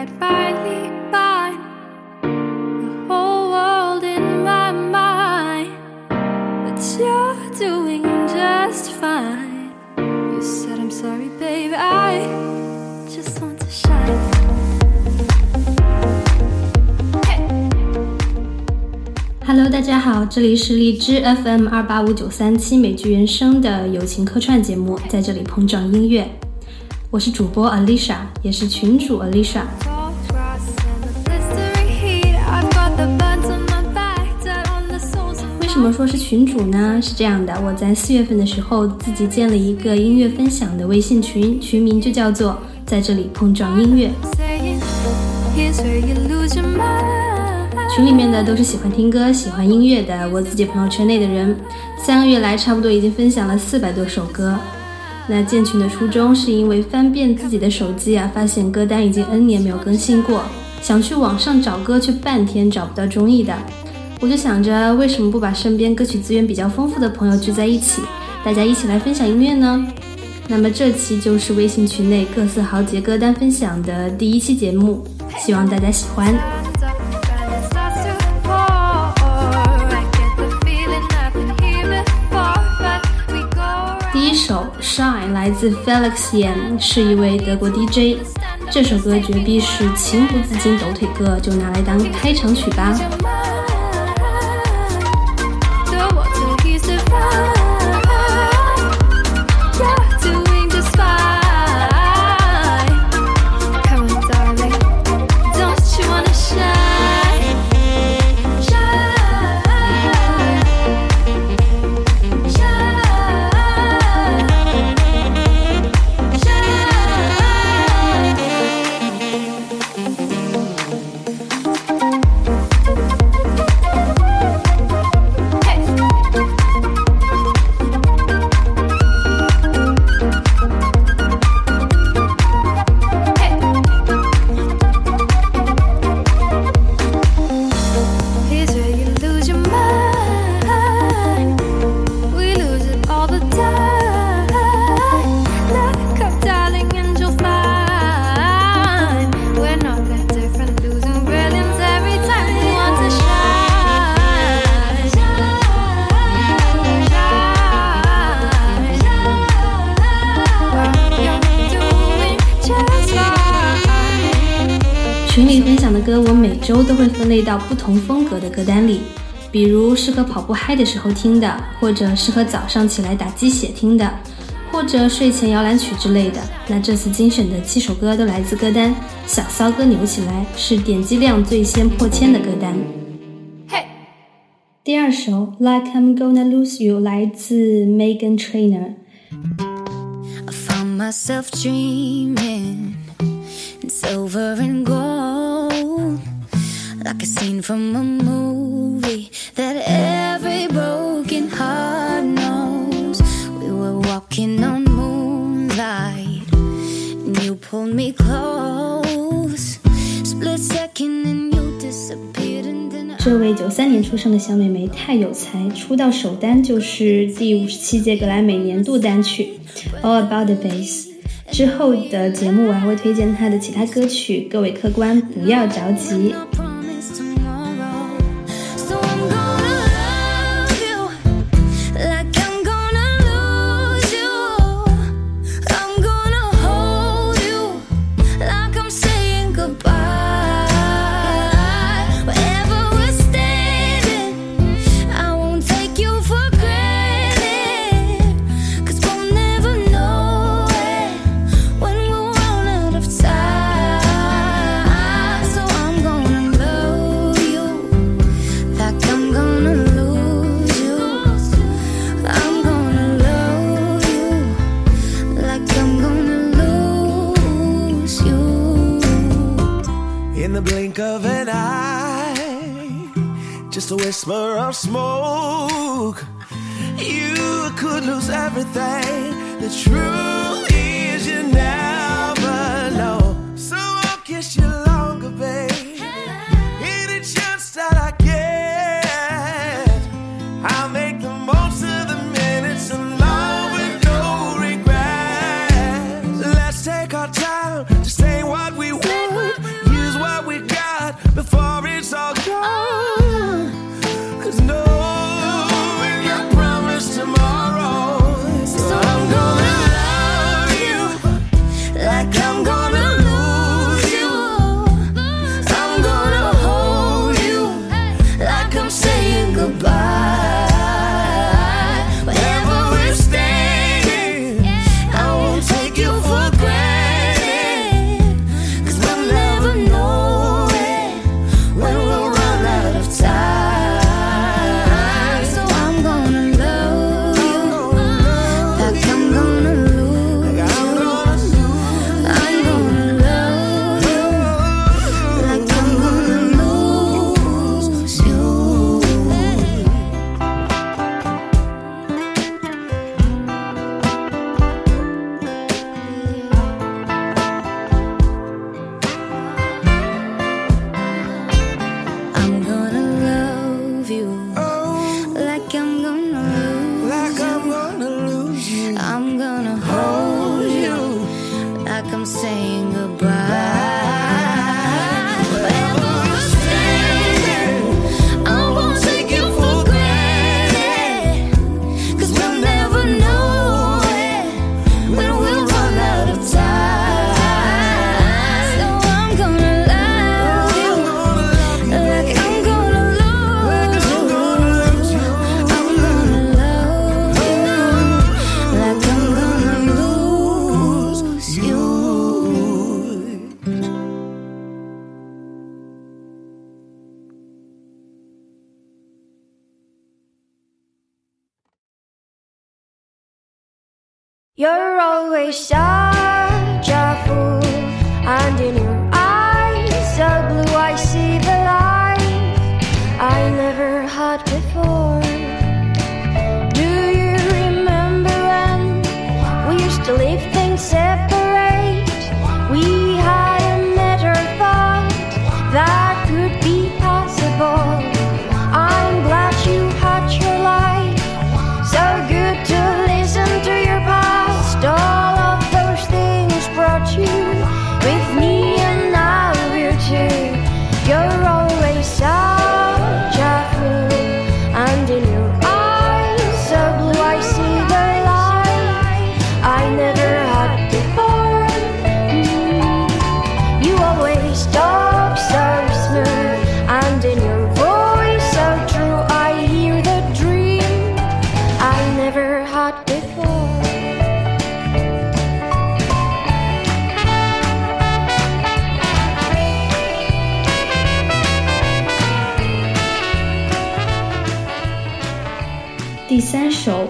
I'd finally find the whole world in my mind. But you're doing just fine. You said I'm sorry, baby. I just want to shine. Hello，大家好，这里是荔枝 FM 二八五九三七美剧原声的友情客串节目，在这里碰撞音乐。我是主播 Alicia，也是群主 Alicia。 怎么说是群主呢？是这样的，我在四月份的时候自己建了一个音乐分享的微信群，群名就叫做“在这里碰撞音乐”。群里面的都是喜欢听歌、喜欢音乐的我自己朋友圈内的人。三个月来，差不多已经分享了四百多首歌。那建群的初衷是因为翻遍自己的手机啊，发现歌单已经 N 年没有更新过，想去网上找歌，却半天找不到中意的。我就想着，为什么不把身边歌曲资源比较丰富的朋友聚在一起，大家一起来分享音乐呢？那么这期就是微信群内各色豪杰歌单分享的第一期节目，希望大家喜欢。第一首《Shine》来自 Felix Yan，是一位德国 DJ。这首歌绝逼是情不自禁抖腿歌，就拿来当开场曲吧。歌，我每周都会分类到不同风格的歌单里，比如适合跑步嗨的时候听的，或者适合早上起来打鸡血听的，或者睡前摇篮曲之类的。那这次精选的七首歌都来自歌单《小骚歌扭起来》，是点击量最先破千的歌单。Hey. 第二首《Like I'm Gonna Lose You》来自 Megan Trainor。I found myself dreaming in silver and gold, like a scene from a movie that every broken heart knows. We were walking on moonlight, and you pulled me close. Split second, and you disappeared, and then I. 这位九三年出生的小美眉太有才，出道首单就是第五十七届格莱美年度单曲《All About the Bass》。之后的节目我还会推荐她的其他歌曲，各位客官不要着急。Always such a fool, and in your eyes so blue, I see the light I never had before. Do you remember when we used to leave things separate? 第三首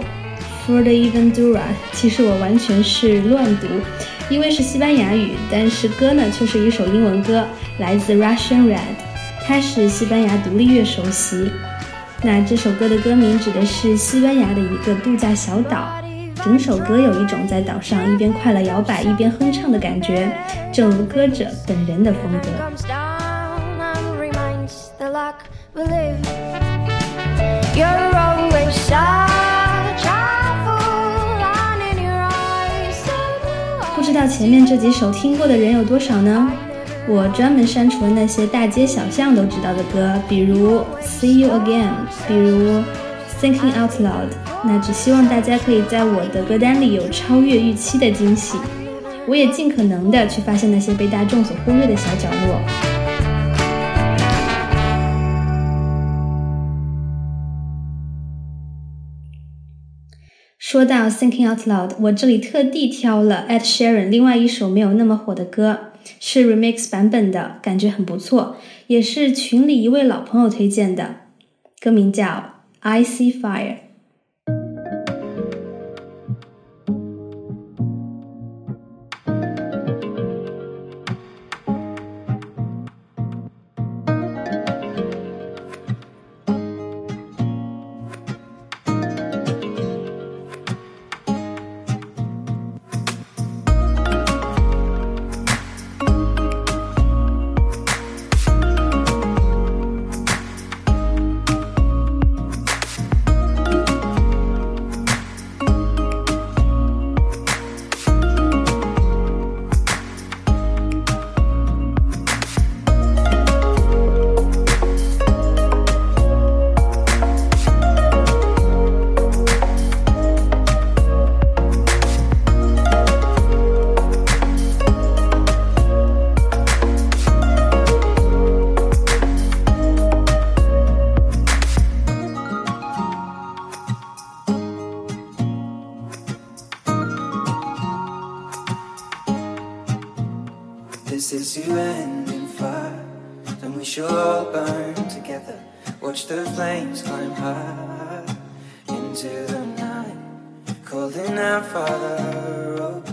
For the Evendura，其实我完全是乱读，因为是西班牙语，但是歌呢却是一首英文歌，来自 Russian Red，它是西班牙独立乐首席。那这首歌的歌名指的是西班牙的一个度假小岛，整首歌有一种在岛上一边快乐摇摆一边哼唱的感觉，正如歌者本人的风格。知道前面这几首听过的人有多少呢？我专门删除了那些大街小巷都知道的歌，比如《See You Again》，比如《Thinking Out Loud》。那只希望大家可以在我的歌单里有超越预期的惊喜。我也尽可能的去发现那些被大众所忽略的小角落。说到 Thinking Out Loud，我这里特地挑了 Ed Sheeran 另外一首没有那么火的歌，是 remix 版本的，感觉很不错，也是群里一位老朋友推荐的，歌名叫《I See Fire》。This is end in fire, then we shall all burn together. Watch the flames climb high into the night, calling out, Father, oh,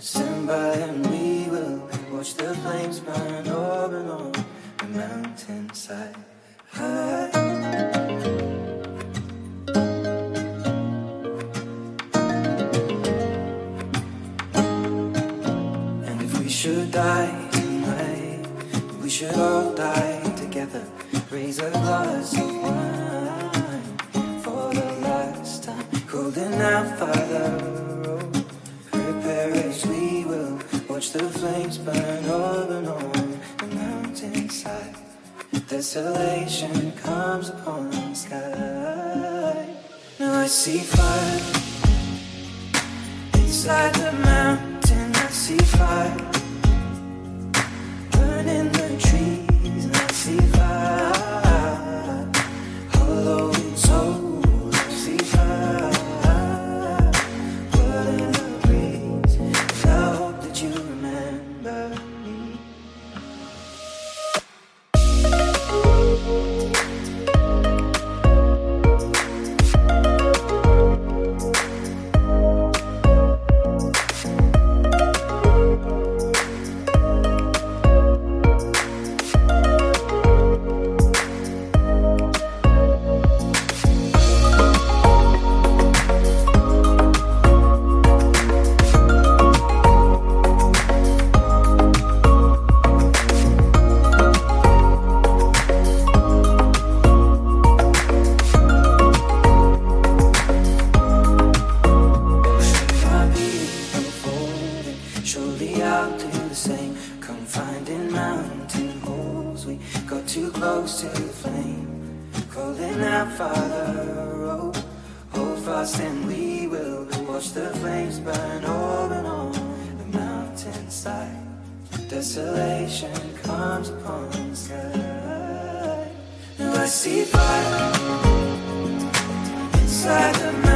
stand by and we will watch the flames burn over and on the mountainside. High. And if we should die should all die together. Raise a glass of wine for the last time. Holding out, Father, oh, prepare as we will. Watch the flames burn over and on the mountainside. Desolation comes upon the sky. Now I see fire inside the mountain. I see fire see fire inside the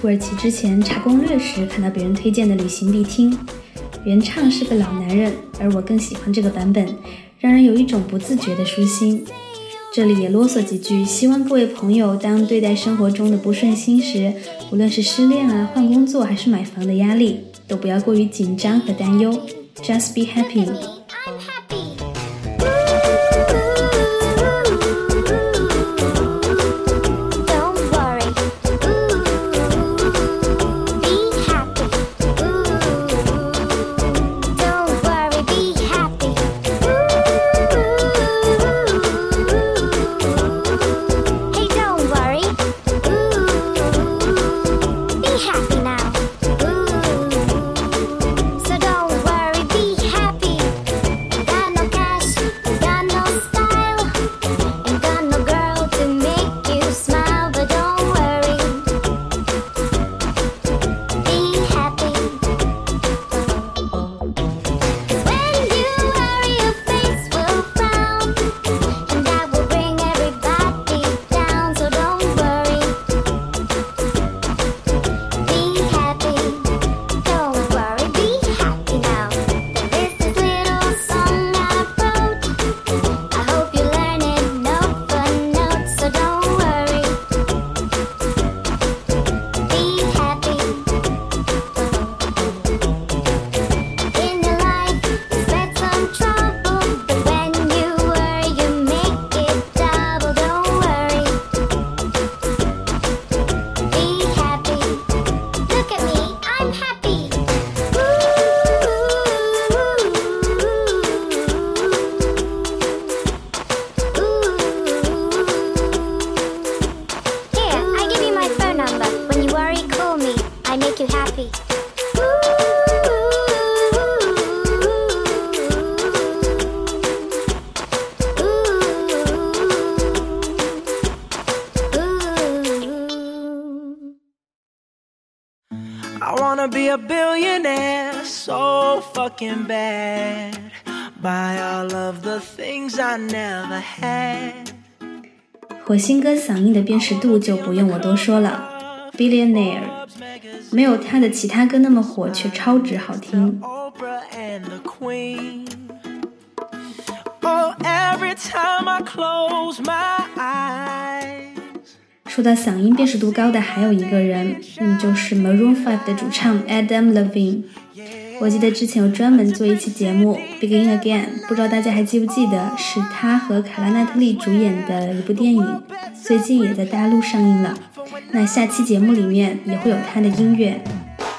土耳其之前查攻略时看到别人推荐的旅行必听。原唱是个老男人，而我更喜欢这个版本，让人有一种不自觉的舒心。这里也啰嗦几句，希望各位朋友当对待生活中的不顺心时，无论是失恋啊、换工作还是买房的压力，都不要过于紧张和担忧。Just be happy。Bad. Buy all of the things I never had. 火星哥嗓音的辨识度就不用我多说了，Billionaire，没有他的其他歌那么火，却超值好听。Oh. 说到嗓音辨识度高的，还有一个人，嗯，就是 Maroon Five 的主唱 Adam Levine。我记得之前有专门做一期节目《Begin Again》，不知道大家还记不记得，是他和卡拉奈特利主演的一部电影，最近也在大陆上映了。那下期节目里面也会有他的音乐。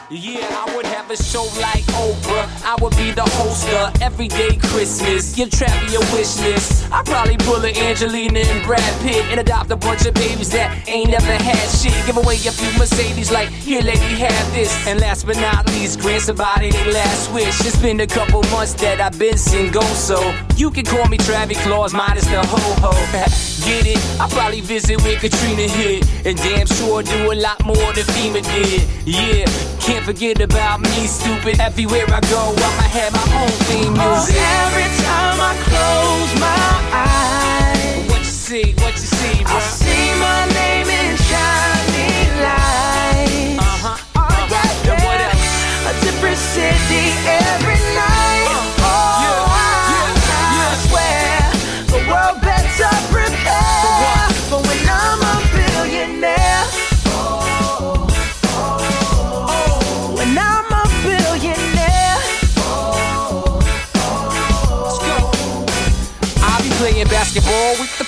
Yeah, I would have a show like Oprah. I would be the host of Everyday Christmas. Give Travi a wish list. I'd probably pull a Angelina and Brad Pitt and adopt a bunch of babies that ain't never had shit. Give away a few Mercedes, like, here, lady, have this. And last but not least, grant somebody their last wish. It's been a couple months that I've been single, so you can call me Travi Claus, minus the ho ho. Get it? I probably visit with Katrina hit, and damn sure do a lot more than FEMA did. Yeah, can't forget about me, stupid. Everywhere I go, I'ma have my own theme Oh, music. every time I close my eyes. What you see? What you see, bro? I see my name in shining lights. Uh huh. Oh, yeah, And what yeah. else? A different city every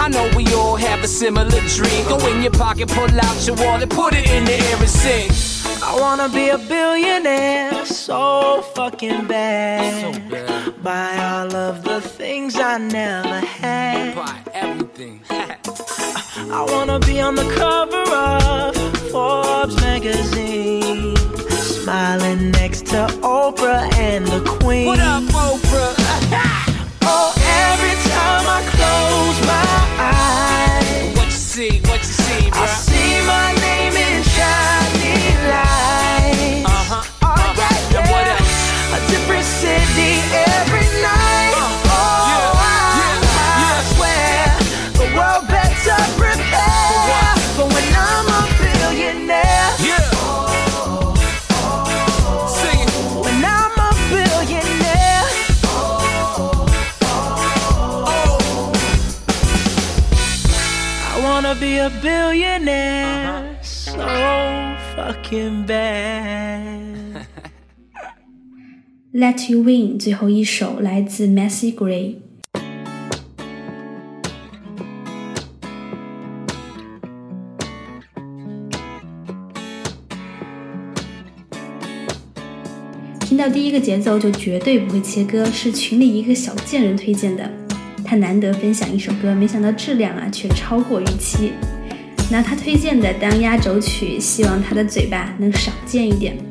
I know we all have a similar dream. Go in your pocket, pull out your wallet, put it in the air and sing. I wanna be a billionaire so fucking bad. Buy all of the things I never had. Buy everything. I wanna be on the cover of Forbes magazine. Smiling next to Oprah and the Queen. what up, Oprah? Can bad. Let You Win 最后一首来自 Messy Gray。听到第一个节奏就绝对不会切歌，是群里一个小贱人推荐的。他难得分享一首歌，没想到质量啊却超过预期。拿他推荐的当压轴曲，希望他的嘴巴能少见一点。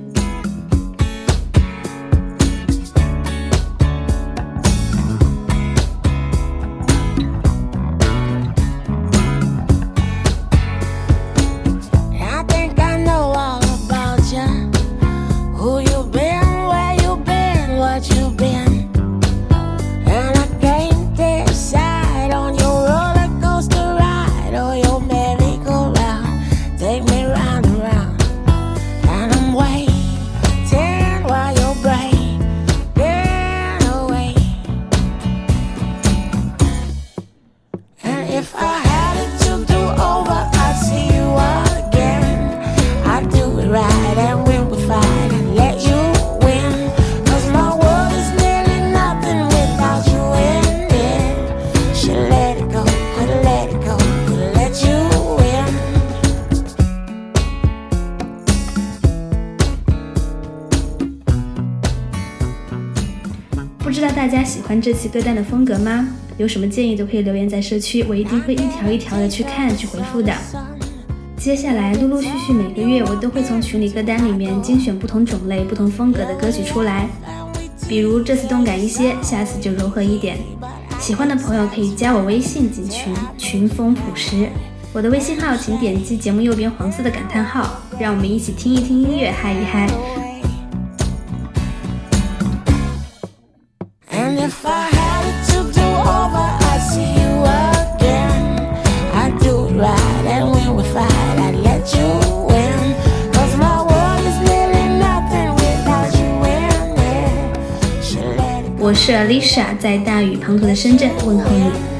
这期歌单的风格吗？有什么建议都可以留言在社区，我一定会一条一条的去看去回复的。接下来陆陆续续每个月我都会从群里歌单里面精选不同种类、不同风格的歌曲出来，比如这次动感一些，下次就柔和一点。喜欢的朋友可以加我微信进群，群风朴实。我的微信号请点击节目右边黄色的感叹号，让我们一起听一听音乐，嗨一嗨。是 Alicia，在大雨滂沱的深圳问候你。